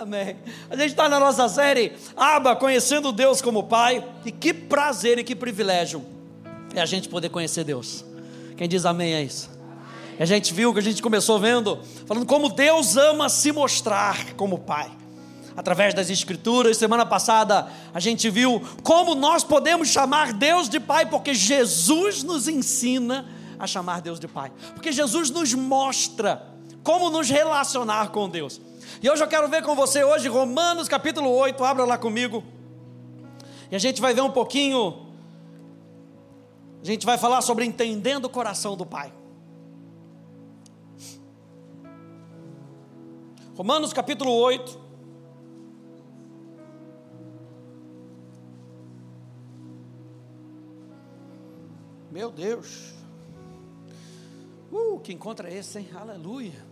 Amém. A gente está na nossa série Aba, conhecendo Deus como Pai. E que prazer e que privilégio é a gente poder conhecer Deus. Quem diz amém é isso? A gente viu que a gente começou vendo, falando como Deus ama se mostrar como Pai. Através das Escrituras, semana passada a gente viu como nós podemos chamar Deus de Pai, porque Jesus nos ensina a chamar Deus de Pai, porque Jesus nos mostra como nos relacionar com Deus. E hoje eu quero ver com você hoje Romanos capítulo 8, abra lá comigo. E a gente vai ver um pouquinho a gente vai falar sobre entendendo o coração do Pai. Romanos capítulo 8. Meu Deus. Uh, que encontro é esse, hein? Aleluia.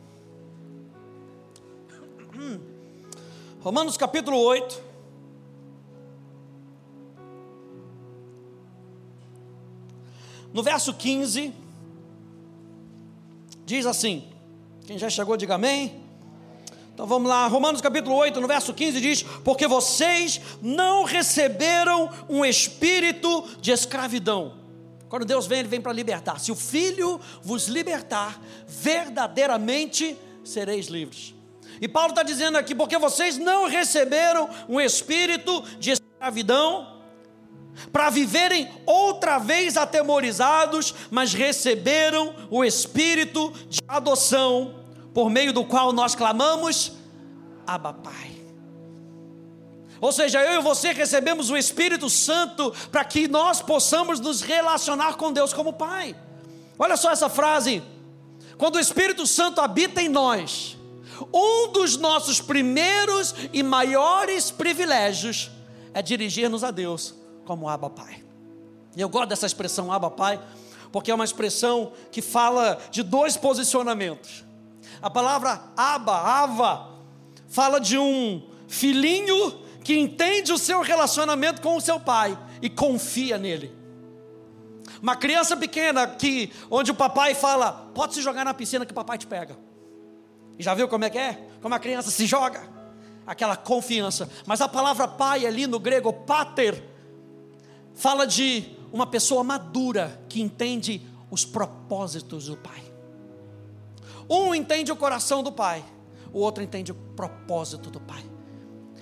Hum. Romanos capítulo 8. No verso 15, diz assim: quem já chegou, diga amém. Então vamos lá, Romanos capítulo 8, no verso 15 diz: Porque vocês não receberam um espírito de escravidão. Quando Deus vem, Ele vem para libertar. Se o Filho vos libertar, verdadeiramente sereis livres. E Paulo está dizendo aqui: porque vocês não receberam um espírito de escravidão, para viverem outra vez atemorizados, mas receberam o espírito de adoção por meio do qual nós clamamos, Abba Pai. Ou seja, eu e você recebemos o Espírito Santo para que nós possamos nos relacionar com Deus como Pai. Olha só essa frase: quando o Espírito Santo habita em nós, um dos nossos primeiros e maiores privilégios é dirigir-nos a Deus como Abba Pai. E eu gosto dessa expressão Abba Pai, porque é uma expressão que fala de dois posicionamentos. A palavra aba, ava, fala de um filhinho que entende o seu relacionamento com o seu pai e confia nele. Uma criança pequena que onde o papai fala: "Pode se jogar na piscina que o papai te pega". Já viu como é que é? Como a criança se joga? Aquela confiança. Mas a palavra pai ali no grego pater fala de uma pessoa madura que entende os propósitos do pai. Um entende o coração do Pai, o outro entende o propósito do Pai.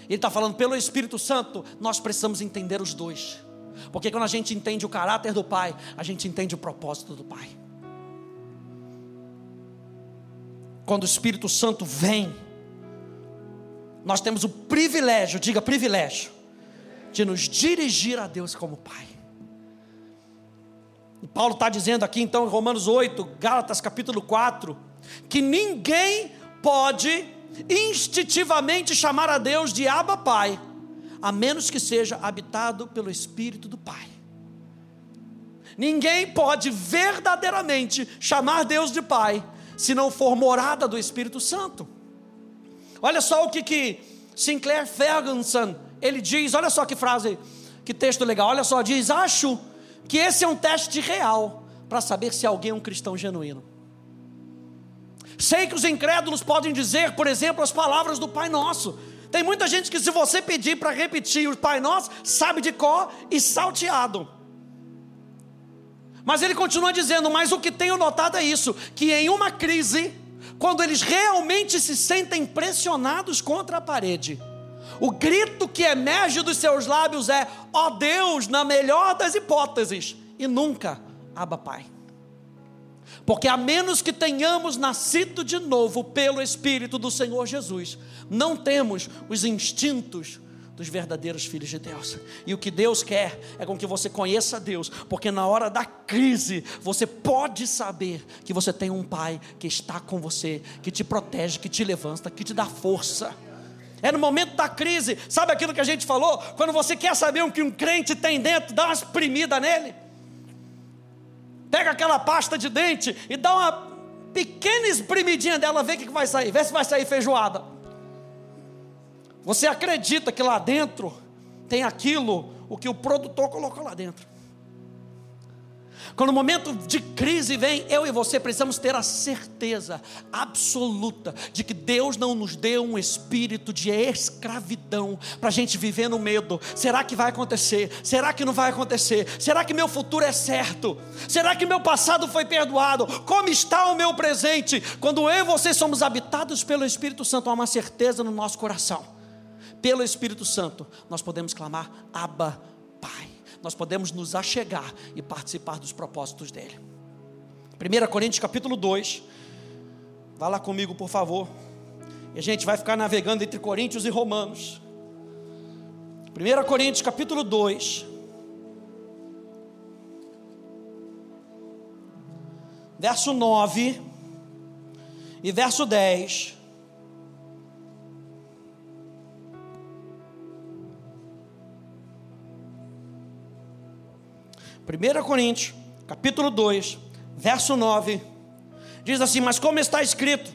Ele está falando pelo Espírito Santo, nós precisamos entender os dois. Porque quando a gente entende o caráter do Pai, a gente entende o propósito do Pai. Quando o Espírito Santo vem, nós temos o privilégio, diga privilégio, de nos dirigir a Deus como Pai. E Paulo está dizendo aqui então em Romanos 8, Gálatas capítulo 4, que ninguém pode instintivamente chamar a Deus de Abba Pai, a menos que seja habitado pelo Espírito do Pai. Ninguém pode verdadeiramente chamar Deus de Pai se não for morada do Espírito Santo. Olha só o que, que Sinclair Ferguson ele diz, olha só que frase, que texto legal, olha só, diz: Acho que esse é um teste real para saber se alguém é um cristão genuíno. Sei que os incrédulos podem dizer, por exemplo, as palavras do Pai Nosso. Tem muita gente que, se você pedir para repetir o Pai Nosso, sabe de có e salteado. Mas ele continua dizendo: Mas o que tenho notado é isso: que em uma crise, quando eles realmente se sentem pressionados contra a parede, o grito que emerge dos seus lábios é: Ó oh Deus, na melhor das hipóteses, e nunca, Abba Pai. Porque a menos que tenhamos nascido de novo pelo Espírito do Senhor Jesus, não temos os instintos dos verdadeiros filhos de Deus. E o que Deus quer é com que você conheça Deus, porque na hora da crise você pode saber que você tem um Pai que está com você, que te protege, que te levanta, que te dá força. É no momento da crise, sabe aquilo que a gente falou? Quando você quer saber o que um crente tem dentro, dá uma espremida nele. Pega aquela pasta de dente e dá uma pequena espremidinha dela, vê o que vai sair, vê se vai sair feijoada. Você acredita que lá dentro tem aquilo, o que o produtor colocou lá dentro. Quando o momento de crise vem, eu e você precisamos ter a certeza absoluta de que Deus não nos deu um espírito de escravidão para a gente viver no medo. Será que vai acontecer? Será que não vai acontecer? Será que meu futuro é certo? Será que meu passado foi perdoado? Como está o meu presente? Quando eu e você somos habitados pelo Espírito Santo, há uma certeza no nosso coração. Pelo Espírito Santo, nós podemos clamar: Abba, Pai nós podemos nos achegar e participar dos propósitos dele. 1 Coríntios capítulo 2, vá lá comigo, por favor. E a gente vai ficar navegando entre Coríntios e Romanos. 1 Coríntios capítulo 2, verso 9 e verso 10. 1 Coríntios, capítulo 2, verso 9, diz assim: Mas como está escrito,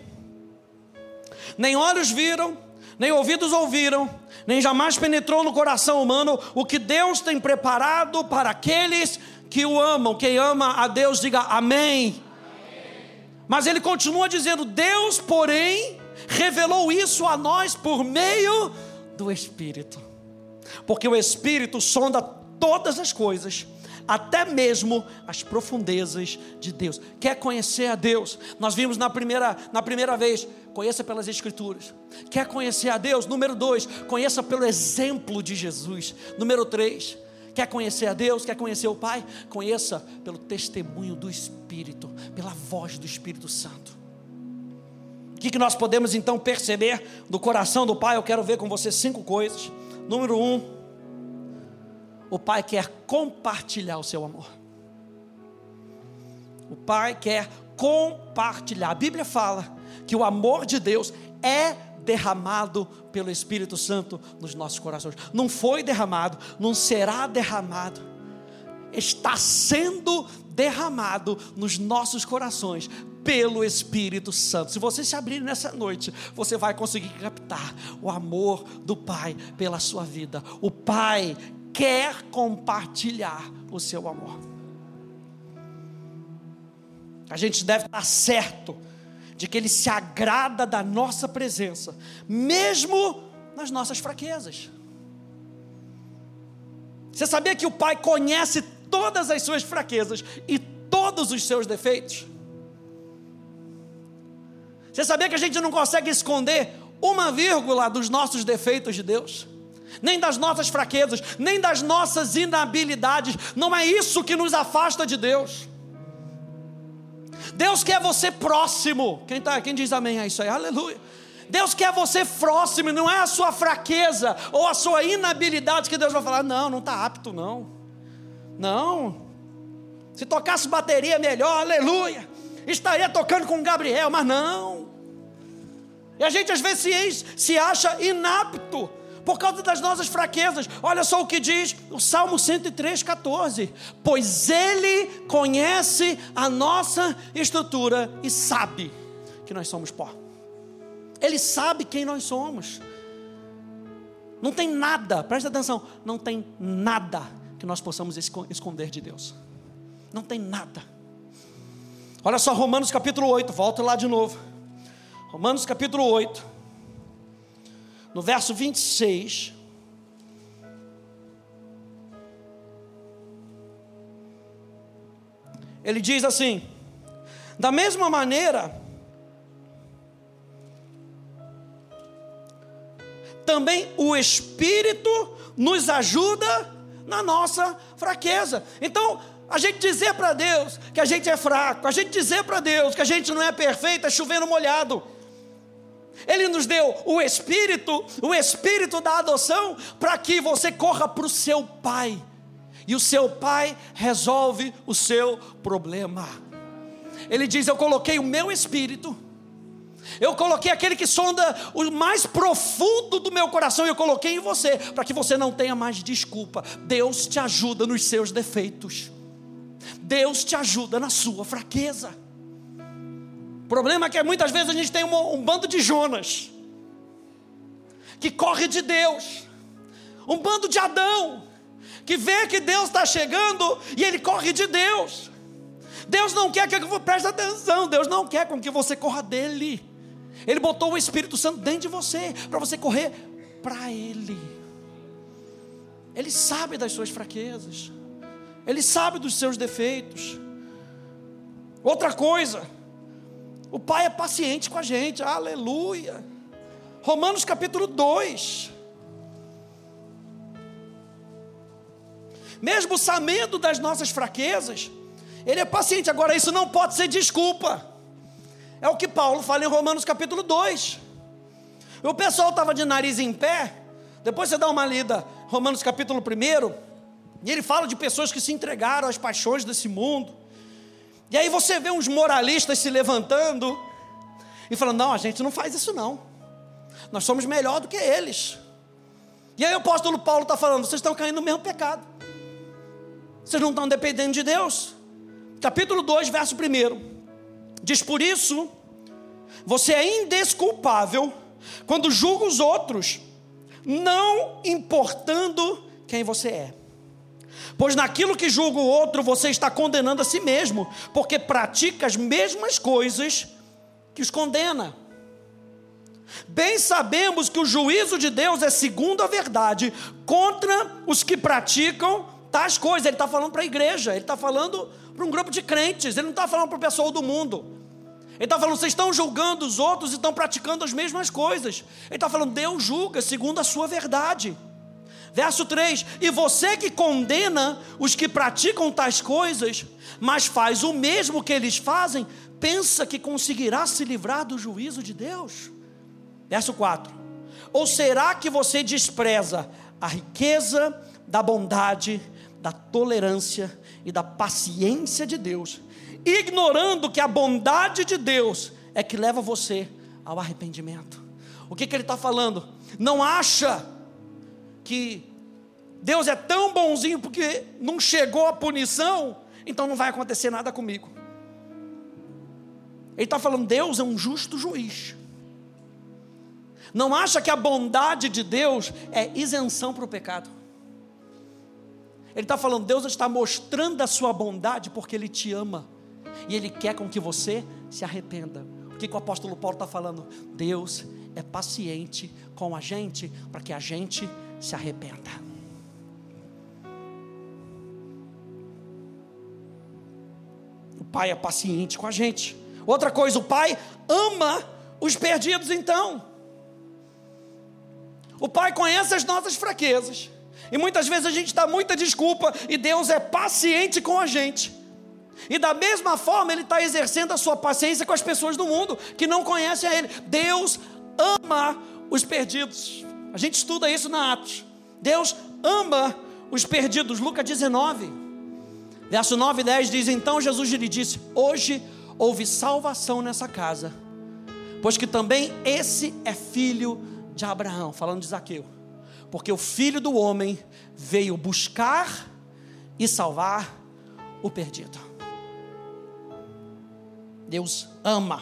nem olhos viram, nem ouvidos ouviram, nem jamais penetrou no coração humano o que Deus tem preparado para aqueles que o amam. Quem ama a Deus, diga amém. amém. Mas ele continua dizendo: Deus, porém, revelou isso a nós por meio do Espírito, porque o Espírito sonda todas as coisas até mesmo as profundezas de Deus. Quer conhecer a Deus? Nós vimos na primeira, na primeira vez, conheça pelas Escrituras. Quer conhecer a Deus? Número dois, conheça pelo exemplo de Jesus. Número três, quer conhecer a Deus? Quer conhecer o Pai? Conheça pelo testemunho do Espírito, pela voz do Espírito Santo. O que, que nós podemos então perceber do coração do Pai? Eu quero ver com você cinco coisas. Número um, o Pai quer compartilhar o seu amor. O Pai quer compartilhar. A Bíblia fala que o amor de Deus é derramado pelo Espírito Santo nos nossos corações. Não foi derramado, não será derramado. Está sendo derramado nos nossos corações pelo Espírito Santo. Se você se abrir nessa noite, você vai conseguir captar o amor do Pai pela sua vida. O Pai quer compartilhar o seu amor. A gente deve estar certo de que Ele se agrada da nossa presença, mesmo nas nossas fraquezas. Você sabia que o Pai conhece todas as suas fraquezas e todos os seus defeitos? Você sabia que a gente não consegue esconder uma vírgula dos nossos defeitos de Deus? Nem das nossas fraquezas, nem das nossas inabilidades. Não é isso que nos afasta de Deus. Deus quer você próximo. Quem, tá, quem diz amém a isso aí? Aleluia. Deus quer você próximo, não é a sua fraqueza ou a sua inabilidade que Deus vai falar, não, não está apto, não. Não. Se tocasse bateria melhor, aleluia. Estaria tocando com Gabriel, mas não. E a gente às vezes se, se acha inapto por causa das nossas fraquezas. Olha só o que diz o Salmo 103, 14: Pois Ele conhece a nossa estrutura e sabe que nós somos pó. Ele sabe quem nós somos. Não tem nada, presta atenção, não tem nada que nós possamos esconder de Deus. Não tem nada. Olha só, Romanos capítulo 8, volta lá de novo. Romanos capítulo 8 no verso 26. Ele diz assim: da mesma maneira, também o Espírito nos ajuda na nossa fraqueza. Então, a gente dizer para Deus que a gente é fraco, a gente dizer para Deus que a gente não é perfeito, é chovendo molhado. Ele nos deu o Espírito, o Espírito da adoção, para que você corra para o seu Pai. E o seu Pai resolve o seu problema. Ele diz: Eu coloquei o meu Espírito. Eu coloquei aquele que sonda o mais profundo do meu coração, e eu coloquei em você, para que você não tenha mais desculpa. Deus te ajuda nos seus defeitos, Deus te ajuda na sua fraqueza problema é que muitas vezes a gente tem um, um bando de Jonas, que corre de Deus, um bando de Adão, que vê que Deus está chegando e ele corre de Deus. Deus não quer que você preste atenção, Deus não quer com que você corra dele. Ele botou o Espírito Santo dentro de você, para você correr para Ele. Ele sabe das suas fraquezas, Ele sabe dos seus defeitos. Outra coisa, o Pai é paciente com a gente, aleluia. Romanos capítulo 2. Mesmo sabendo das nossas fraquezas, Ele é paciente. Agora, isso não pode ser desculpa. É o que Paulo fala em Romanos capítulo 2. O pessoal estava de nariz em pé. Depois você dá uma lida, Romanos capítulo 1. E ele fala de pessoas que se entregaram às paixões desse mundo. E aí você vê uns moralistas se levantando e falando: não, a gente não faz isso não. Nós somos melhor do que eles. E aí o apóstolo Paulo está falando: vocês estão caindo no mesmo pecado. Vocês não estão dependendo de Deus. Capítulo 2, verso 1. Diz por isso, você é indesculpável quando julga os outros, não importando quem você é. Pois naquilo que julga o outro, você está condenando a si mesmo, porque pratica as mesmas coisas que os condena. Bem sabemos que o juízo de Deus é segundo a verdade contra os que praticam tais coisas. Ele está falando para a igreja, ele está falando para um grupo de crentes, ele não está falando para o pessoal do mundo. Ele está falando, vocês estão julgando os outros e estão praticando as mesmas coisas. Ele está falando, Deus julga segundo a sua verdade. Verso 3: E você que condena os que praticam tais coisas, mas faz o mesmo que eles fazem, pensa que conseguirá se livrar do juízo de Deus? Verso 4: Ou será que você despreza a riqueza da bondade, da tolerância e da paciência de Deus, ignorando que a bondade de Deus é que leva você ao arrependimento. O que, que ele está falando? Não acha que Deus é tão bonzinho porque não chegou a punição, então não vai acontecer nada comigo. Ele está falando, Deus é um justo juiz. Não acha que a bondade de Deus é isenção para o pecado. Ele está falando, Deus está mostrando a sua bondade porque Ele te ama. E Ele quer com que você se arrependa. O que, que o apóstolo Paulo está falando? Deus é paciente com a gente para que a gente se arrependa. O Pai é paciente com a gente. Outra coisa, o Pai ama os perdidos, então. O Pai conhece as nossas fraquezas. E muitas vezes a gente dá muita desculpa e Deus é paciente com a gente. E da mesma forma, Ele está exercendo a sua paciência com as pessoas do mundo que não conhecem a Ele. Deus ama os perdidos. A gente estuda isso na Atos. Deus ama os perdidos. Lucas 19, verso 9 e 10 diz: Então Jesus lhe disse: Hoje houve salvação nessa casa, pois que também esse é filho de Abraão. Falando de Zaqueu. Porque o filho do homem veio buscar e salvar o perdido. Deus ama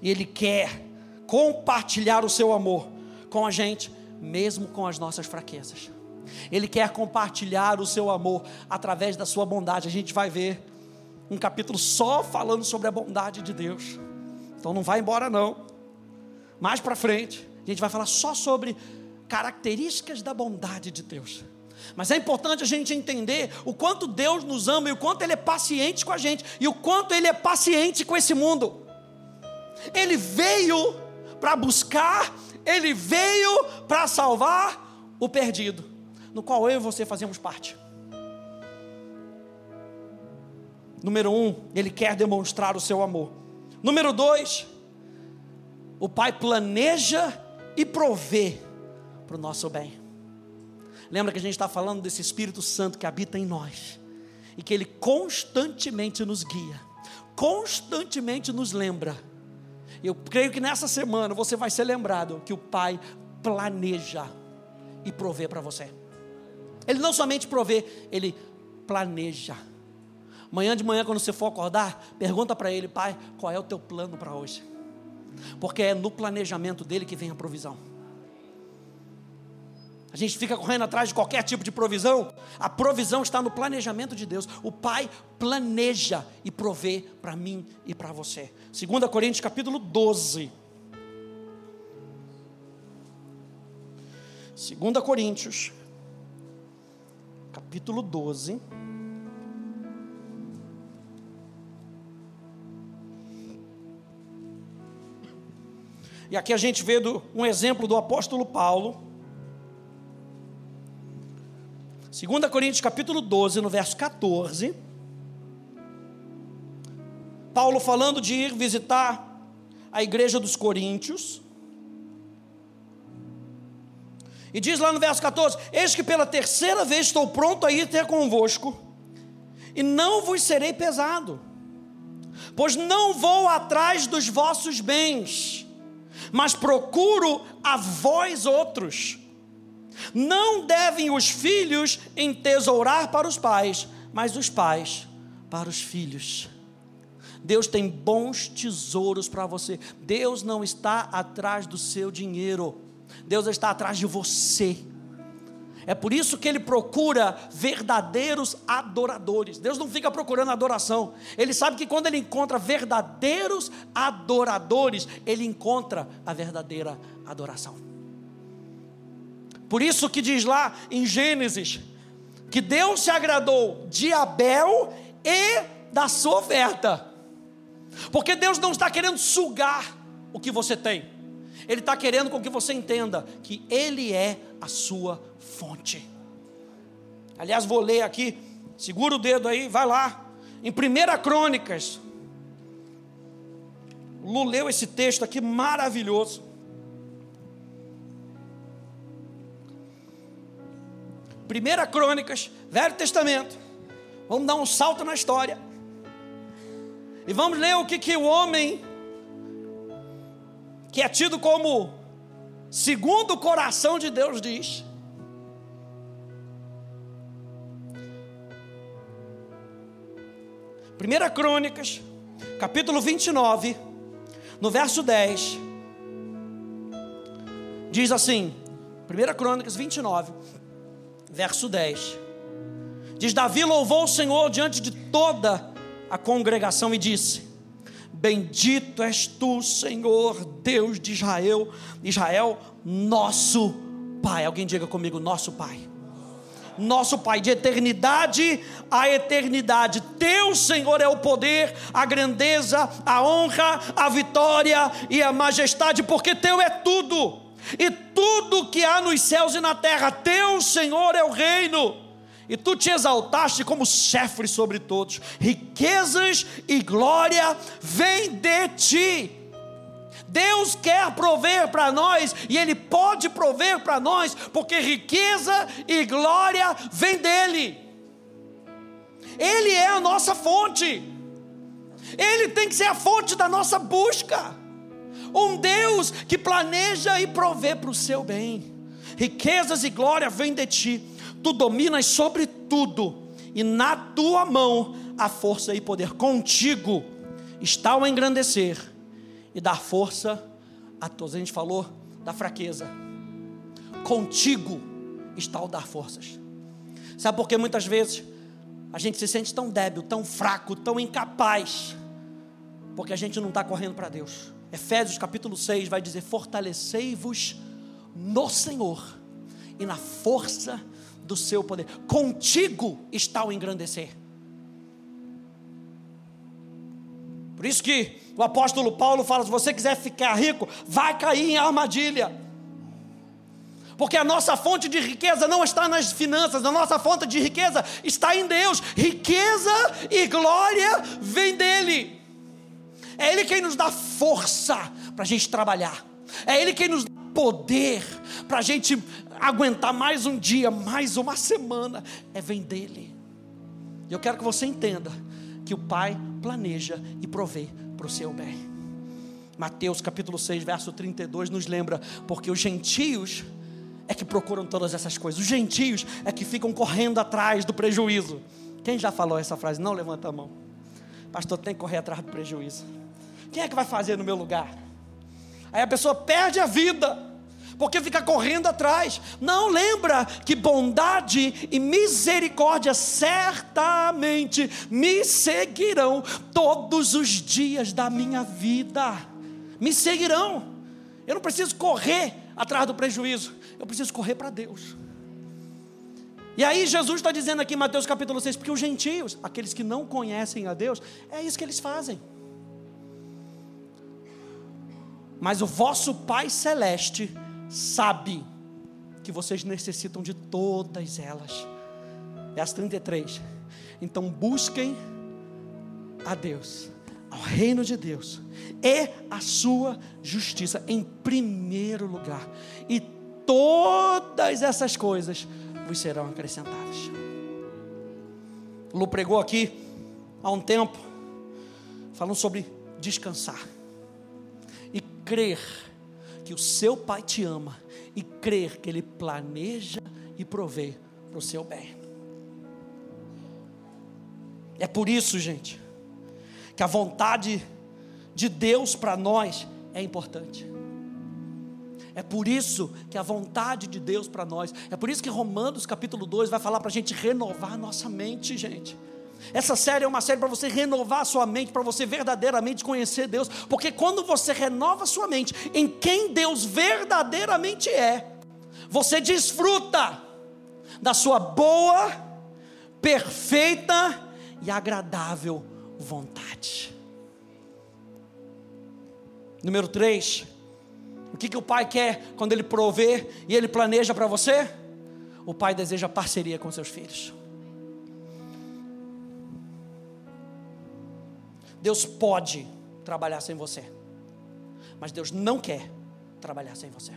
e Ele quer compartilhar o seu amor com a gente, mesmo com as nossas fraquezas. Ele quer compartilhar o seu amor através da sua bondade. A gente vai ver um capítulo só falando sobre a bondade de Deus. Então não vai embora não. Mais para frente, a gente vai falar só sobre características da bondade de Deus. Mas é importante a gente entender o quanto Deus nos ama e o quanto Ele é paciente com a gente e o quanto Ele é paciente com esse mundo. Ele veio para buscar, Ele veio para salvar o perdido, no qual eu e você fazemos parte. Número um, Ele quer demonstrar o seu amor. Número dois, o Pai planeja e provê para o nosso bem. Lembra que a gente está falando desse Espírito Santo que habita em nós e que ele constantemente nos guia, constantemente nos lembra. Eu creio que nessa semana você vai ser lembrado que o Pai planeja e provê para você. Ele não somente provê, ele planeja. Amanhã de manhã, quando você for acordar, pergunta para ele, Pai, qual é o teu plano para hoje? Porque é no planejamento dele que vem a provisão. A gente fica correndo atrás de qualquer tipo de provisão. A provisão está no planejamento de Deus. O Pai planeja e provê para mim e para você. 2 Coríntios capítulo 12. 2 Coríntios capítulo 12. E aqui a gente vê do, um exemplo do apóstolo Paulo 2 Coríntios capítulo 12, no verso 14. Paulo falando de ir visitar a igreja dos Coríntios. E diz lá no verso 14: Eis que pela terceira vez estou pronto a ir ter convosco, e não vos serei pesado, pois não vou atrás dos vossos bens, mas procuro a vós outros não devem os filhos entesourar para os pais, mas os pais para os filhos. Deus tem bons tesouros para você. Deus não está atrás do seu dinheiro. Deus está atrás de você. É por isso que ele procura verdadeiros adoradores. Deus não fica procurando adoração. Ele sabe que quando ele encontra verdadeiros adoradores, ele encontra a verdadeira adoração. Por isso que diz lá em Gênesis que Deus se agradou de Abel e da sua oferta. Porque Deus não está querendo sugar o que você tem. Ele está querendo com que você entenda que Ele é a sua fonte. Aliás, vou ler aqui, segura o dedo aí, vai lá. Em 1 Crônicas, Lu leu esse texto aqui maravilhoso. 1 Crônicas, Velho Testamento. Vamos dar um salto na história. E vamos ler o que, que o homem, que é tido como segundo o coração de Deus, diz. Primeira Crônicas, capítulo 29, no verso 10, diz assim, Primeira Crônicas 29, verso 10. Diz: Davi louvou o Senhor diante de toda a congregação e disse: Bendito és tu, Senhor, Deus de Israel, Israel, nosso Pai. Alguém diga comigo, nosso Pai. Nosso Pai, de eternidade a eternidade. Teu Senhor é o poder, a grandeza, a honra, a vitória e a majestade, porque teu é tudo e tudo que há nos céus e na terra, teu Senhor é o reino. E tu te exaltaste como chefe sobre todos, riquezas e glória vêm de ti. Deus quer prover para nós e Ele pode prover para nós, porque riqueza e glória vem dEle. Ele é a nossa fonte, Ele tem que ser a fonte da nossa busca um Deus que planeja e provê para o seu bem. Riquezas e glória vêm de ti, tu dominas sobre tudo, e na tua mão a força e poder. Contigo está o engrandecer e dar força a todos. A gente falou da fraqueza. Contigo está o dar forças. Sabe por que muitas vezes a gente se sente tão débil, tão fraco, tão incapaz? Porque a gente não está correndo para Deus. Efésios capítulo 6 vai dizer: Fortalecei-vos no Senhor e na força do seu poder. Contigo está o engrandecer. Por isso que o apóstolo Paulo fala: se você quiser ficar rico, vai cair em armadilha. Porque a nossa fonte de riqueza não está nas finanças, a nossa fonte de riqueza está em Deus. Riqueza e glória vem dele. É Ele quem nos dá força para a gente trabalhar. É Ele quem nos dá poder para a gente aguentar mais um dia, mais uma semana. É vem dele. Eu quero que você entenda que o Pai planeja e provê para o seu bem. Mateus capítulo 6, verso 32 nos lembra, porque os gentios é que procuram todas essas coisas, os gentios é que ficam correndo atrás do prejuízo. Quem já falou essa frase? Não levanta a mão. Pastor, tem que correr atrás do prejuízo. Quem é que vai fazer no meu lugar? Aí a pessoa perde a vida, porque fica correndo atrás. Não lembra que bondade e misericórdia certamente me seguirão todos os dias da minha vida. Me seguirão. Eu não preciso correr atrás do prejuízo, eu preciso correr para Deus. E aí Jesus está dizendo aqui em Mateus capítulo 6, porque os gentios, aqueles que não conhecem a Deus, é isso que eles fazem. Mas o vosso Pai Celeste sabe que vocês necessitam de todas elas. Verso 33. Então busquem a Deus, ao reino de Deus, e a sua justiça em primeiro lugar, e todas essas coisas vos serão acrescentadas. Lu pregou aqui há um tempo, falando sobre descansar crer que o seu Pai te ama e crer que Ele planeja e provê para o seu bem. É por isso, gente, que a vontade de Deus para nós é importante. É por isso que a vontade de Deus para nós, é por isso que Romanos capítulo 2 vai falar para a gente renovar nossa mente, gente. Essa série é uma série para você renovar a sua mente, para você verdadeiramente conhecer Deus, porque quando você renova a sua mente em quem Deus verdadeiramente é, você desfruta da sua boa, perfeita e agradável vontade. Número 3, o que, que o pai quer quando ele provê e ele planeja para você? O pai deseja parceria com seus filhos. Deus pode trabalhar sem você, mas Deus não quer trabalhar sem você.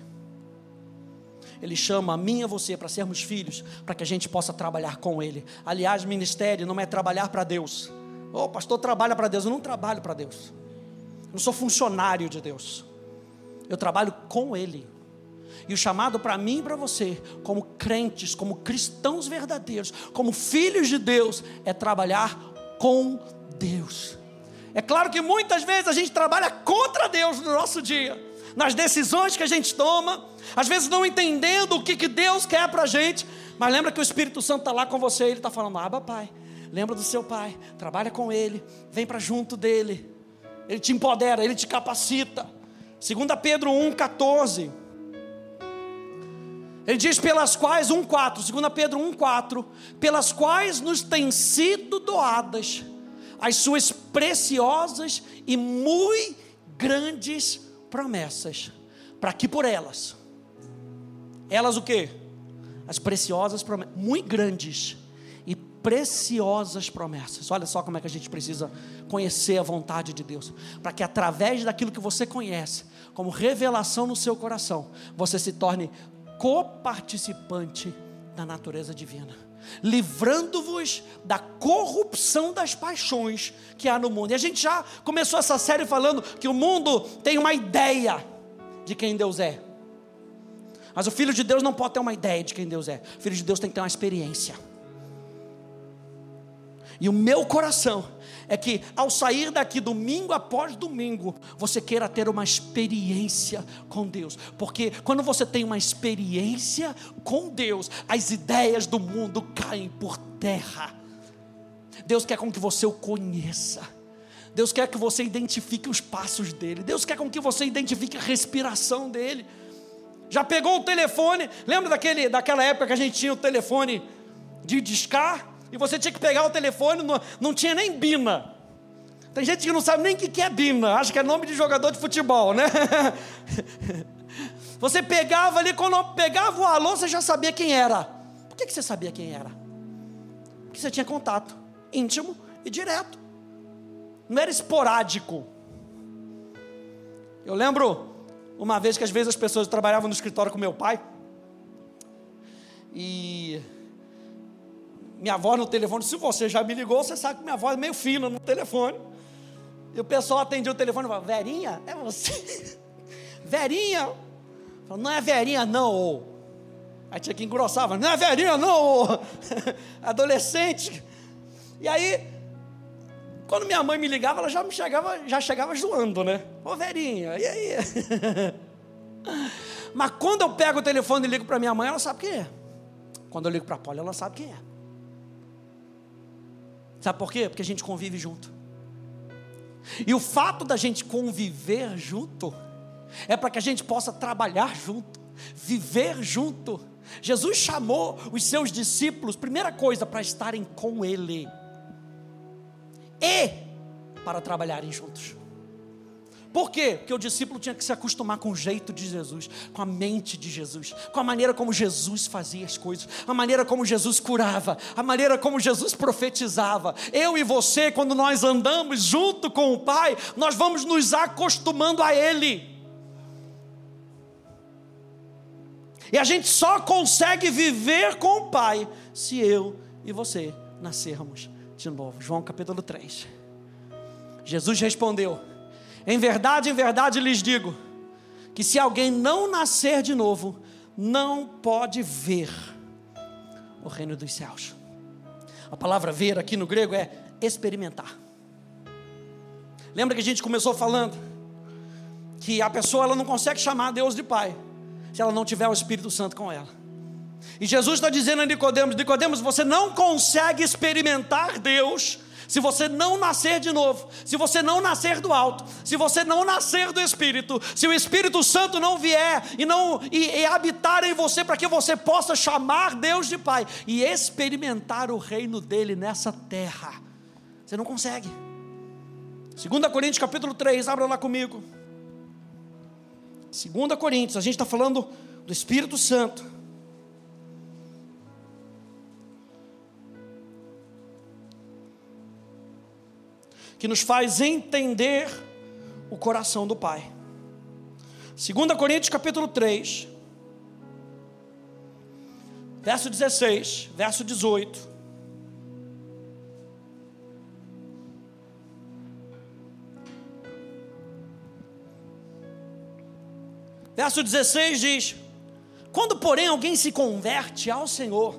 Ele chama a mim e a você para sermos filhos, para que a gente possa trabalhar com Ele. Aliás, ministério não é trabalhar para Deus. Ô, oh, pastor trabalha para Deus. Eu não trabalho para Deus. Eu não sou funcionário de Deus. Eu trabalho com Ele. E o chamado para mim e para você, como crentes, como cristãos verdadeiros, como filhos de Deus, é trabalhar com Deus. É claro que muitas vezes a gente trabalha contra Deus no nosso dia, nas decisões que a gente toma, às vezes não entendendo o que, que Deus quer para a gente, mas lembra que o Espírito Santo está lá com você, ele está falando: Aba, pai, lembra do seu pai, trabalha com ele, vem para junto dele, ele te empodera, ele te capacita. 2 Pedro 1,14. Ele diz pelas quais, 1,4, 2 Pedro 1,4, pelas quais nos têm sido doadas as suas preciosas e muito grandes promessas, para que por elas, elas o que? As preciosas promessas, muito grandes e preciosas promessas. Olha só como é que a gente precisa conhecer a vontade de Deus, para que através daquilo que você conhece, como revelação no seu coração, você se torne coparticipante da natureza divina, livrando-vos da corrupção das paixões que há no mundo. E a gente já começou essa série falando que o mundo tem uma ideia de quem Deus é. Mas o filho de Deus não pode ter uma ideia de quem Deus é. O filho de Deus tem que ter uma experiência. E o meu coração é que ao sair daqui domingo após domingo, você queira ter uma experiência com Deus, porque quando você tem uma experiência com Deus, as ideias do mundo caem por terra. Deus quer com que você o conheça. Deus quer que você identifique os passos dele. Deus quer com que você identifique a respiração dele. Já pegou o telefone? Lembra daquele, daquela época que a gente tinha o telefone de discar? E você tinha que pegar o telefone, não, não tinha nem Bina. Tem gente que não sabe nem o que é Bina, acha que é nome de jogador de futebol, né? Você pegava ali, quando pegava o alô, você já sabia quem era. Por que, que você sabia quem era? Porque você tinha contato íntimo e direto. Não era esporádico. Eu lembro uma vez que às vezes as pessoas trabalhavam no escritório com meu pai. E minha voz no telefone, se você já me ligou, você sabe que minha voz é meio fina no telefone. E o pessoal atendia o telefone e falava, Verinha, é você? Verinha? Falava, não é Verinha não. Aí tinha que engrossar, não é Verinha não. Adolescente. E aí, quando minha mãe me ligava, ela já me chegava, já chegava zoando, né? Ô Verinha, e aí? Mas quando eu pego o telefone e ligo para minha mãe, ela sabe quem é. Quando eu ligo para a Polly, ela sabe quem é. Sabe por quê? Porque a gente convive junto. E o fato da gente conviver junto é para que a gente possa trabalhar junto, viver junto. Jesus chamou os seus discípulos, primeira coisa, para estarem com Ele e para trabalharem juntos. Por quê? Porque o discípulo tinha que se acostumar com o jeito de Jesus, com a mente de Jesus, com a maneira como Jesus fazia as coisas, a maneira como Jesus curava, a maneira como Jesus profetizava. Eu e você, quando nós andamos junto com o Pai, nós vamos nos acostumando a Ele. E a gente só consegue viver com o Pai se eu e você nascermos de novo. João capítulo 3. Jesus respondeu: Em verdade, em verdade lhes digo, que se alguém não nascer de novo, não pode ver o reino dos céus. A palavra ver aqui no grego é experimentar. Lembra que a gente começou falando que a pessoa ela não consegue chamar Deus de Pai se ela não tiver o Espírito Santo com ela. E Jesus está dizendo a Nicodemos: Nicodemos, você não consegue experimentar Deus se você não nascer de novo, se você não nascer do alto, se você não nascer do Espírito, se o Espírito Santo não vier e não e, e habitar em você para que você possa chamar Deus de Pai e experimentar o reino dele nessa terra. Você não consegue. 2 Coríntios capítulo 3, abra lá comigo. 2 Coríntios, a gente está falando do Espírito Santo. Que nos faz entender o coração do Pai. 2 Coríntios capítulo 3, verso 16, verso 18. Verso 16 diz: Quando, porém, alguém se converte ao Senhor,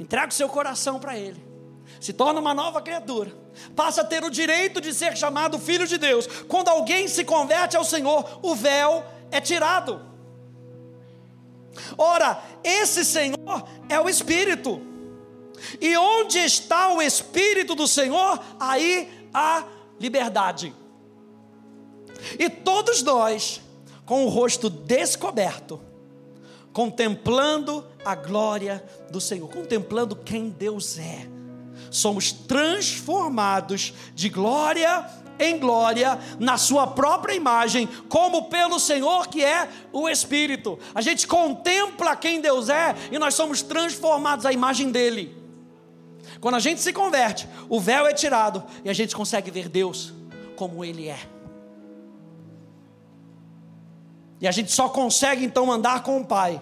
entrega o seu coração para Ele, se torna uma nova criatura, passa a ter o direito de ser chamado filho de Deus. Quando alguém se converte ao Senhor, o véu é tirado. Ora, esse Senhor é o Espírito. E onde está o Espírito do Senhor, aí há liberdade. E todos nós com o rosto descoberto, contemplando a glória do Senhor, contemplando quem Deus é. Somos transformados de glória em glória na sua própria imagem, como pelo Senhor que é o Espírito. A gente contempla quem Deus é e nós somos transformados à imagem dele. Quando a gente se converte, o véu é tirado e a gente consegue ver Deus como ele é. E a gente só consegue então andar com o Pai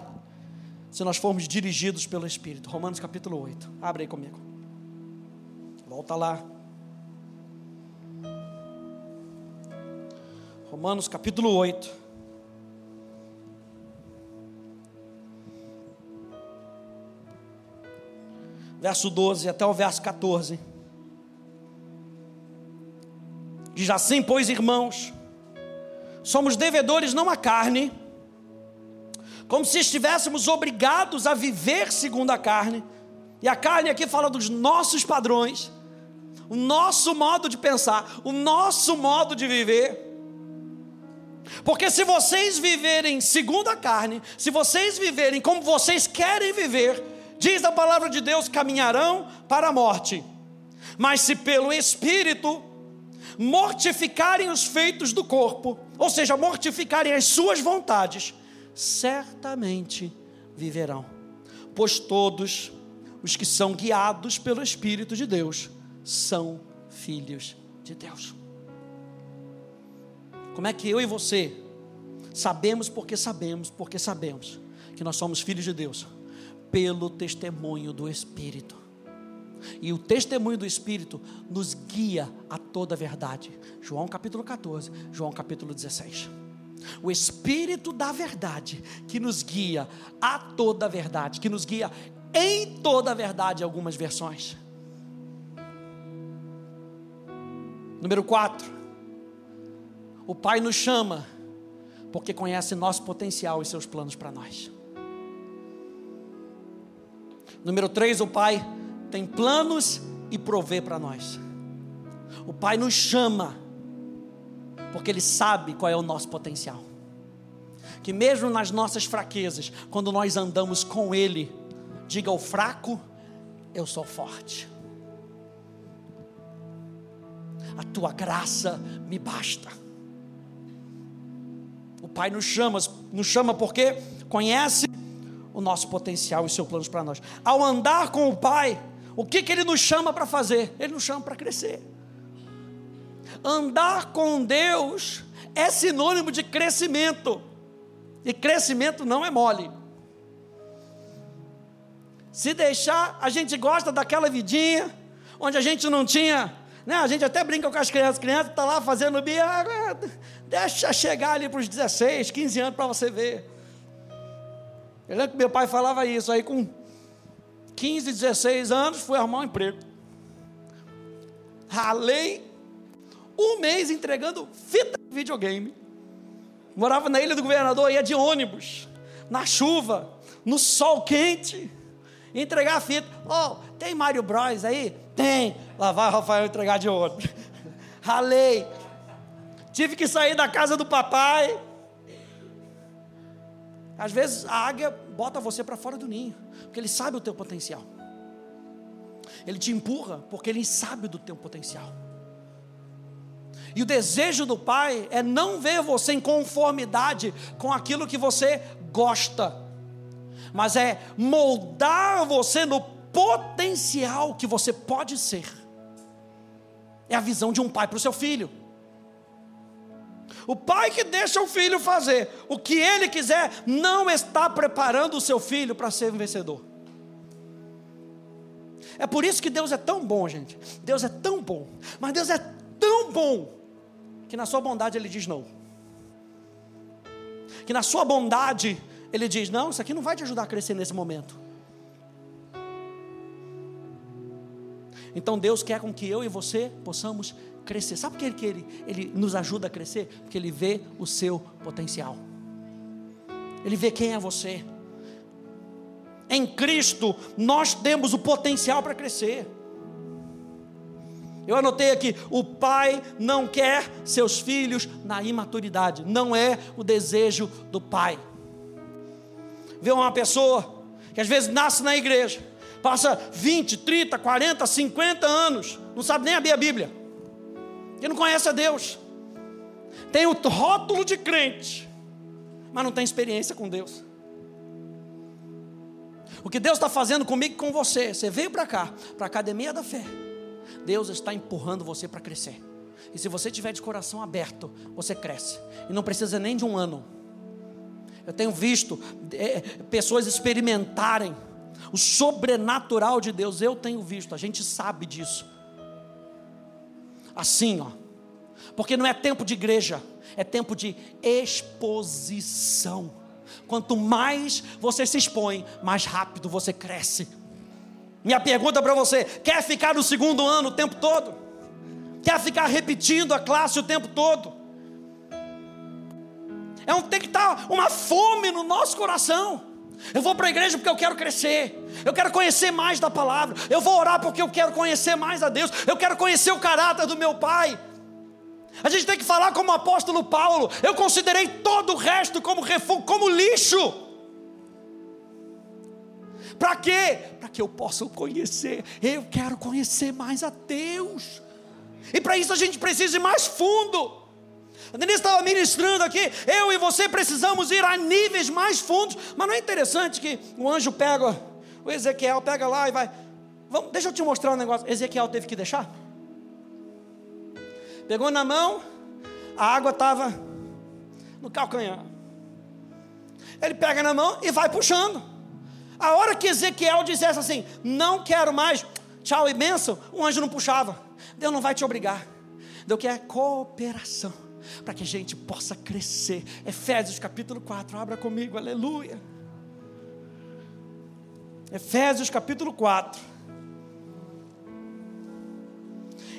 se nós formos dirigidos pelo Espírito. Romanos capítulo 8. Abre aí comigo. Volta lá. Romanos capítulo 8. Verso 12 até o verso 14. Diz assim, pois, irmãos, somos devedores não à carne, como se estivéssemos obrigados a viver segundo a carne, e a carne aqui fala dos nossos padrões, o nosso modo de pensar, o nosso modo de viver. Porque se vocês viverem segundo a carne, se vocês viverem como vocês querem viver, diz a palavra de Deus, caminharão para a morte. Mas se pelo Espírito mortificarem os feitos do corpo, ou seja, mortificarem as suas vontades, certamente viverão. Pois todos os que são guiados pelo Espírito de Deus são filhos de Deus. Como é que eu e você sabemos porque sabemos, porque sabemos que nós somos filhos de Deus? Pelo testemunho do Espírito. E o testemunho do Espírito nos guia a toda a verdade. João capítulo 14, João capítulo 16. O Espírito da verdade que nos guia a toda a verdade, que nos guia em toda a verdade, algumas versões. Número 4. O Pai nos chama Porque conhece nosso potencial e seus planos para nós. Número três, o Pai tem planos e provê para nós. O Pai nos chama, porque Ele sabe qual é o nosso potencial. Que mesmo nas nossas fraquezas, quando nós andamos com Ele, diga ao fraco: Eu sou forte. A tua graça me basta. O Pai nos chama, nos chama porque conhece o nosso potencial e seus planos para nós. Ao andar com o Pai, o que, que Ele nos chama para fazer? Ele nos chama para crescer. Andar com Deus é sinônimo de crescimento. E crescimento não é mole. Se deixar, a gente gosta daquela vidinha onde a gente não tinha, né? A gente até brinca com as crianças, criança está lá fazendo bia, ah, deixa chegar ali para os 16, 15 anos para você ver. Eu lembro que meu pai falava isso, aí com 15, 16 anos fui arrumar um emprego. Ralei um mês entregando fita de videogame. Morava na ilha do governador, ia de ônibus, na chuva, no sol quente, entregar a fita. Oh, tem Mario Bros aí? Tem. Lá vai o Rafael entregar de ônibus. Ralei. Tive que sair da casa do papai. Às vezes a águia bota você para fora do ninho, porque ele sabe o teu potencial. Ele te empurra porque ele sabe do teu potencial. E o desejo do Pai é não ver você em conformidade com aquilo que você gosta, mas é moldar você no potencial que você pode ser. É a visão de um pai para o seu filho. O pai que deixa o filho fazer o que ele quiser, não está preparando o seu filho para ser um vencedor. É por isso que Deus é tão bom, gente. Deus é tão bom, mas Deus é tão bom que na sua bondade ele diz não. Que na sua bondade ele diz: não, isso aqui não vai te ajudar a crescer nesse momento. Então Deus quer com que eu e você possamos crescer. Sabe por que ele, que ele, ele nos ajuda a crescer? Porque ele vê o seu potencial. Ele vê quem é você. Em Cristo, nós temos o potencial para crescer. Eu anotei aqui: o pai não quer seus filhos na imaturidade, não é o desejo do pai. Vê uma pessoa que às vezes nasce na igreja, passa 20, 30, 40, 50 anos, não sabe nem abrir a Bíblia, e não conhece a Deus, tem o rótulo de crente, mas não tem experiência com Deus. O que Deus está fazendo comigo e com você, você veio para cá, para a academia da fé Deus está empurrando você para crescer. E se você tiver de coração aberto, você cresce. E não precisa nem de um ano. Eu tenho visto é, pessoas experimentarem o sobrenatural de Deus. Eu tenho visto, a gente sabe disso. Assim, ó. Porque não é tempo de igreja, é tempo de exposição. Quanto mais você se expõe, mais rápido você cresce. Minha pergunta para você: quer ficar no segundo ano o tempo todo? Quer ficar repetindo a classe o tempo todo? É um, tem que estar uma fome no nosso coração. Eu vou para a igreja porque eu quero crescer. Eu quero conhecer mais da palavra. Eu vou orar porque eu quero conhecer mais a Deus. Eu quero conhecer o caráter do meu Pai. A gente tem que falar como o apóstolo Paulo. Eu considerei todo o resto como refúgio, como lixo para quê? Para que eu possa conhecer. Eu quero conhecer mais a Deus. E para isso a gente precisa ir mais fundo. A Denise estava ministrando aqui, eu e você precisamos ir a níveis mais fundos. Mas não é interessante que o anjo pega, o Ezequiel pega lá e vai. Vamos, deixa eu te mostrar um negócio. Ezequiel teve que deixar. Pegou na mão, a água estava no calcanhar. Ele pega na mão e vai puxando. A hora que Ezequiel dissesse assim: Não quero mais, tchau e bênção, o anjo não puxava. Deus não vai te obrigar. Deus quer cooperação para que a gente possa crescer. Efésios capítulo 4, abra comigo, aleluia. Efésios capítulo 4.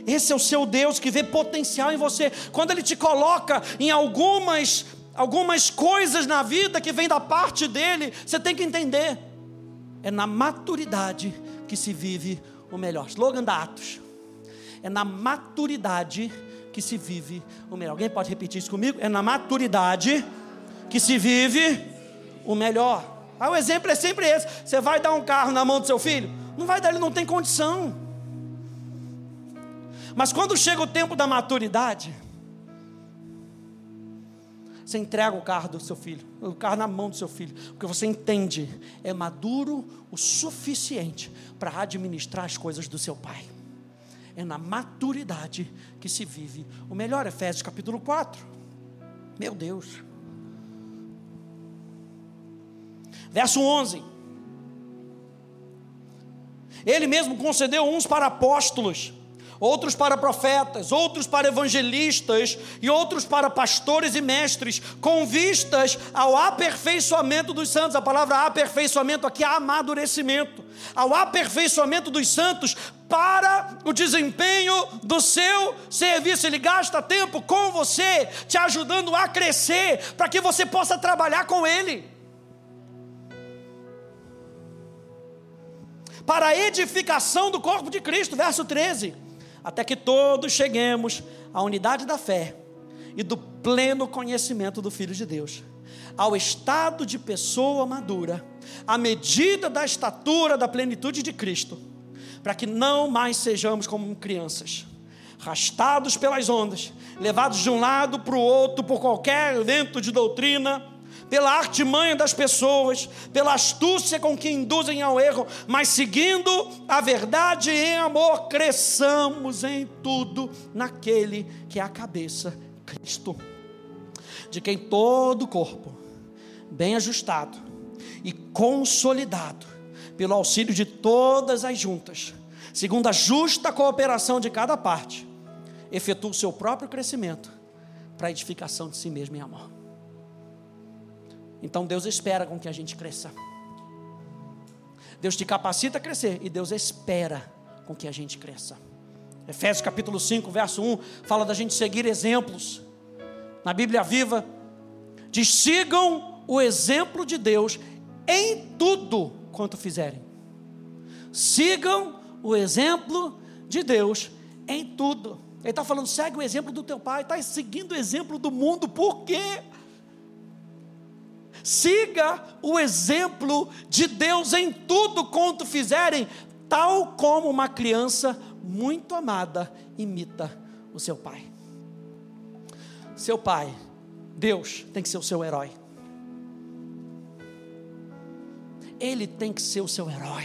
Esse é o seu Deus que vê potencial em você. Quando Ele te coloca em algumas algumas coisas na vida que vem da parte dele, você tem que entender. É na maturidade que se vive o melhor. Slogan da Atos. É na maturidade que se vive o melhor. Alguém pode repetir isso comigo? É na maturidade que se vive o melhor. Ah, o exemplo é sempre esse. Você vai dar um carro na mão do seu filho? Não vai dar, ele não tem condição. Mas quando chega o tempo da maturidade, você entrega o carro do seu filho, o carro na mão do seu filho, porque você entende, é maduro o suficiente para administrar as coisas do seu pai. É na maturidade que se vive o melhor. Efésios capítulo 4. Meu Deus. Verso 11. Ele mesmo concedeu uns para apóstolos outros para profetas, outros para evangelistas e outros para pastores e mestres, com vistas ao aperfeiçoamento dos santos. A palavra aperfeiçoamento aqui é amadurecimento. Ao aperfeiçoamento dos santos para o desempenho do seu serviço. Ele gasta tempo com você, te ajudando a crescer, para que você possa trabalhar com ele. Para a edificação do corpo de Cristo, verso 13 até que todos cheguemos à unidade da fé e do pleno conhecimento do Filho de Deus, ao estado de pessoa madura, à medida da estatura da plenitude de Cristo, para que não mais sejamos como crianças, rastados pelas ondas, levados de um lado para o outro por qualquer vento de doutrina pela artimanha das pessoas, pela astúcia com que induzem ao erro, mas seguindo a verdade em amor, cresçamos em tudo naquele que é a cabeça, Cristo, de quem todo o corpo, bem ajustado e consolidado, pelo auxílio de todas as juntas, segundo a justa cooperação de cada parte, efetua o seu próprio crescimento para a edificação de si mesmo em amor. Então Deus espera com que a gente cresça. Deus te capacita a crescer e Deus espera com que a gente cresça. Efésios capítulo 5, verso 1 fala da gente seguir exemplos. Na Bíblia Viva diz: sigam o exemplo de Deus em tudo quanto fizerem. Sigam o exemplo de Deus em tudo. Ele está falando, segue o exemplo do teu pai, está seguindo o exemplo do mundo, por quê? Siga o exemplo de Deus em tudo quanto fizerem, tal como uma criança muito amada imita o seu pai. Seu pai, Deus, tem que ser o seu herói. Ele tem que ser o seu herói.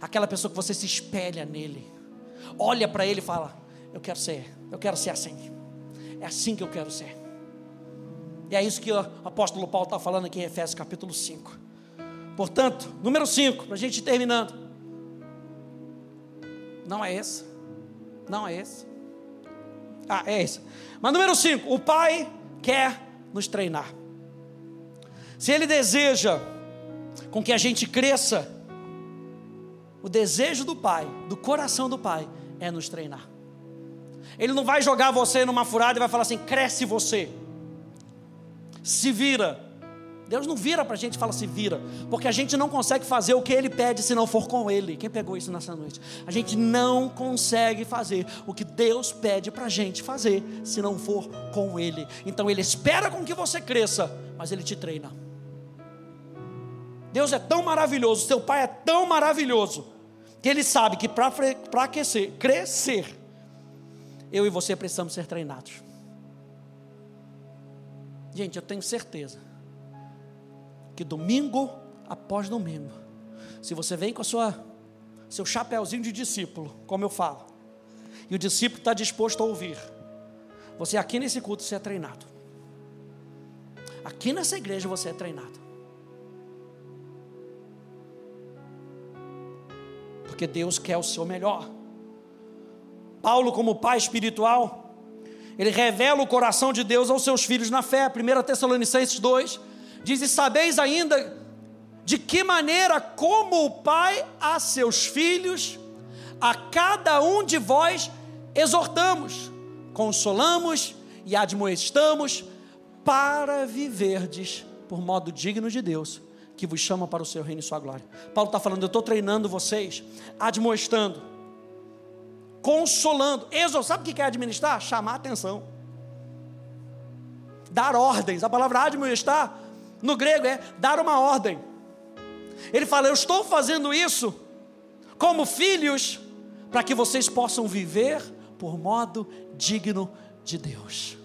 Aquela pessoa que você se espelha nele. Olha para ele e fala: Eu quero ser, eu quero ser assim. É assim que eu quero ser. E é isso que o apóstolo Paulo está falando aqui em Efésios capítulo 5. Portanto, número 5, para a gente ir terminando. Não é esse. Não é esse. Ah, é esse. Mas número 5, o Pai quer nos treinar. Se Ele deseja com que a gente cresça, o desejo do Pai, do coração do Pai, é nos treinar. Ele não vai jogar você numa furada e vai falar assim: cresce você se vira. Deus não vira para a gente e fala se vira, porque a gente não consegue fazer o que Ele pede se não for com Ele. Quem pegou isso nessa noite? A gente não consegue fazer o que Deus pede para a gente fazer se não for com Ele. Então Ele espera com que você cresça, mas Ele te treina. Deus é tão maravilhoso, seu Pai é tão maravilhoso, que Ele sabe que para crescer, crescer, eu e você precisamos ser treinados. Gente, eu tenho certeza que domingo após domingo, se você vem com a sua seu chapéuzinho de discípulo, como eu falo, e o discípulo está disposto a ouvir, você aqui nesse culto você é treinado. Aqui nessa igreja você é treinado. Porque Deus quer o seu melhor. Paulo, como pai espiritual, ele revela o coração de Deus aos seus filhos na fé. 1 Tessalonicenses 2 diz: E sabeis ainda de que maneira, como o Pai a seus filhos, a cada um de vós exortamos, consolamos e admoestamos para viverdes por modo digno de Deus, que vos chama para o seu reino e sua glória. Paulo está falando, eu estou treinando vocês, admoestando, consolando. Exo, sabe o que é administrar? Chamar atenção. Dar ordens. A palavra admoestar, no grego, é dar uma ordem. Ele fala, eu estou fazendo isso como filhos, para que vocês possam viver por modo digno de Deus.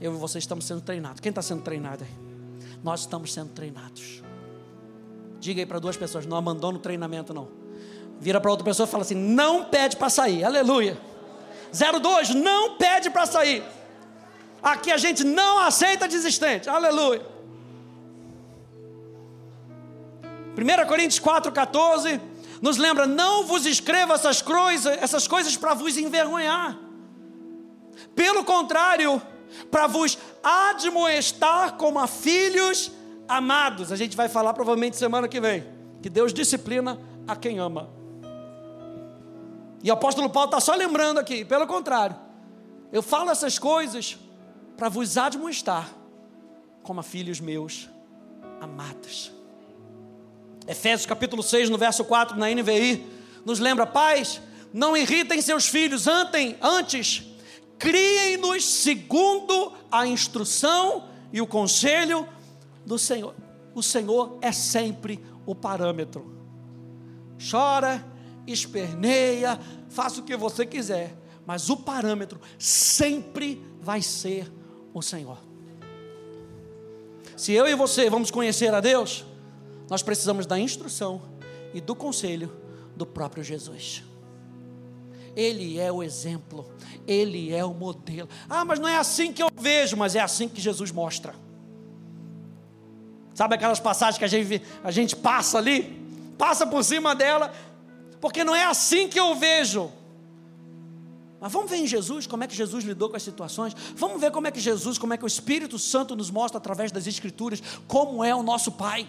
Eu e vocês estamos sendo treinados. Quem está sendo treinado aí? Nós estamos sendo treinados. Diga aí para duas pessoas: não abandona o treinamento, não. Vira para outra pessoa e fala assim: não pede para sair. Aleluia. 02, não pede para sair. Aqui a gente não aceita desistente. Aleluia. 1 Coríntios 4,14 nos lembra: não vos escreva essas coisas, essas coisas para vos envergonhar. Pelo contrário, para vos admoestar como a filhos amados. A gente vai falar provavelmente semana que vem. Que Deus disciplina a quem ama. E o apóstolo Paulo está só lembrando aqui, pelo contrário, eu falo essas coisas para vos admoestar como a filhos meus amados. Efésios capítulo 6, no verso 4, na NVI, nos lembra: pais, não irritem seus filhos, antes, antes criem-nos segundo a instrução e o conselho do Senhor. O Senhor é sempre o parâmetro. Chora, esperneia, faça o que você quiser, mas o parâmetro sempre vai ser o Senhor. Se eu e você vamos conhecer a Deus, nós precisamos da instrução e do conselho do próprio Jesus. Ele é o exemplo, ele é o modelo. Ah, mas não é assim que eu vejo, mas é assim que Jesus mostra. Sabe aquelas passagens que a gente, a gente passa ali? Passa por cima dela, porque não é assim que eu vejo. Mas vamos ver em Jesus como é que Jesus lidou com as situações. Vamos ver como é que Jesus, como é que o Espírito Santo nos mostra através das Escrituras como é o nosso Pai.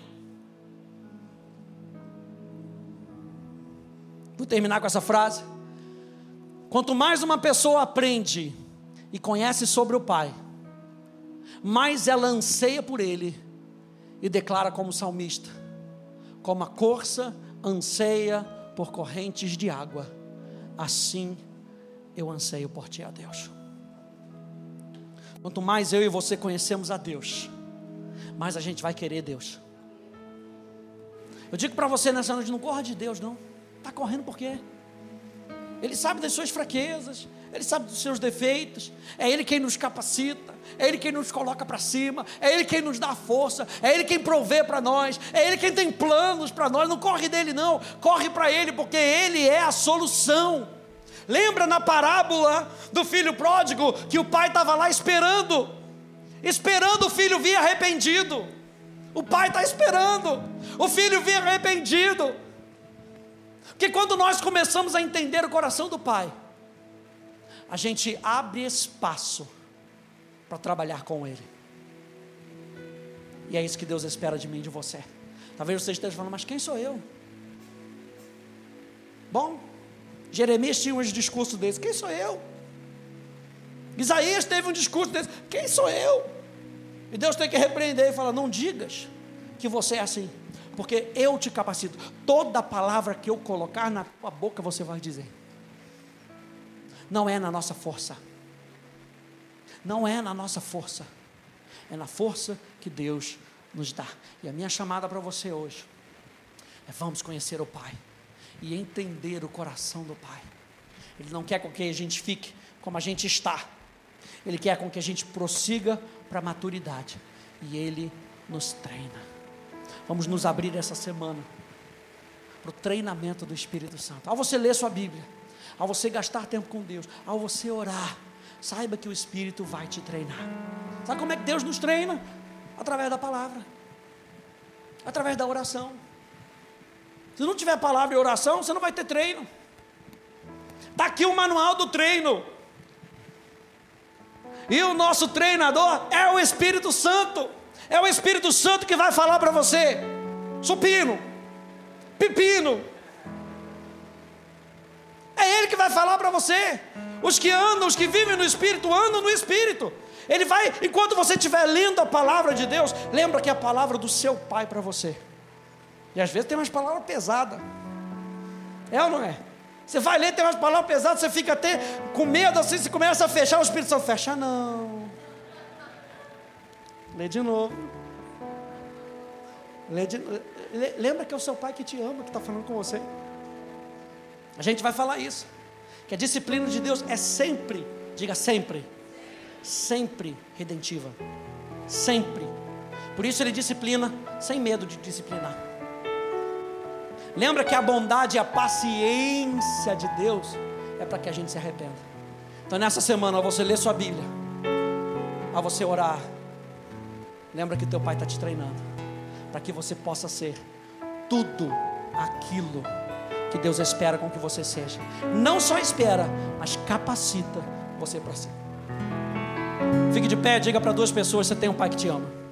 Vou terminar com essa frase. Quanto mais uma pessoa aprende e conhece sobre o Pai, mais ela anseia por Ele e declara como salmista: como a corça anseia por correntes de água, assim eu anseio por Ti, a Deus. Quanto mais eu e você conhecemos a Deus, mais a gente vai querer Deus. Eu digo para você nessa noite: não corra de Deus, não. Está correndo por quê? Ele sabe das suas fraquezas, Ele sabe dos seus defeitos, é Ele quem nos capacita, é Ele quem nos coloca para cima, é Ele quem nos dá força, é Ele quem provê para nós, é Ele quem tem planos para nós. Não corre dele, não, corre para Ele, porque Ele é a solução. Lembra na parábola do filho pródigo que o pai estava lá esperando, esperando o filho vir arrependido. O pai está esperando, o filho vir arrependido. Porque quando nós começamos a entender o coração do Pai, a gente abre espaço para trabalhar com Ele. E é isso que Deus espera de mim e de você. Talvez você esteja falando, mas quem sou eu? Bom, Jeremias tinha uns discursos desses, quem sou eu? Isaías teve um discurso desse, quem sou eu? E Deus tem que repreender e falar: não digas que você é assim porque eu te capacito. Toda palavra que eu colocar na tua boca você vai dizer. Não é na nossa força. Não é na nossa força. É na força que Deus nos dá. E a minha chamada para você hoje é vamos conhecer o Pai e entender o coração do Pai. Ele não quer com que a gente fique como a gente está. Ele quer com que a gente prossiga para a maturidade. E Ele nos treina. Vamos nos abrir essa semana para o treinamento do Espírito Santo. Ao você ler sua Bíblia, ao você gastar tempo com Deus, ao você orar, saiba que o Espírito vai te treinar. Sabe como é que Deus nos treina? Através da palavra, através da oração. Se não tiver palavra e oração, você não vai ter treino. Está aqui o manual do treino. E o nosso treinador é o Espírito Santo. É o Espírito Santo que vai falar para você: supino, pepino. É Ele que vai falar para você. Os que andam, os que vivem no Espírito, andam no Espírito. Ele vai, enquanto você estiver lendo a palavra de Deus, lembra que é a palavra do seu pai para você. E às vezes tem umas palavras pesadas. É ou não é? Você vai ler, tem umas palavras pesadas, você fica até com medo assim, você começa a fechar, o Espírito Santo fecha, não. Lê de novo. Lê de... Lembra que é o seu pai que te ama, que está falando com você. A gente vai falar isso. Que a disciplina de Deus é sempre, diga sempre, sempre redentiva. Sempre. Por isso ele disciplina sem medo de disciplinar. Lembra que a bondade e a paciência de Deus é para que a gente se arrependa. Então nessa semana, ao você ler sua Bíblia, ao você orar, lembra que teu pai está te treinando para que você possa ser tudo aquilo que Deus espera com que você seja. Não só espera, mas capacita você para ser. Fique de pé, diga para duas pessoas: você tem um pai que te ama.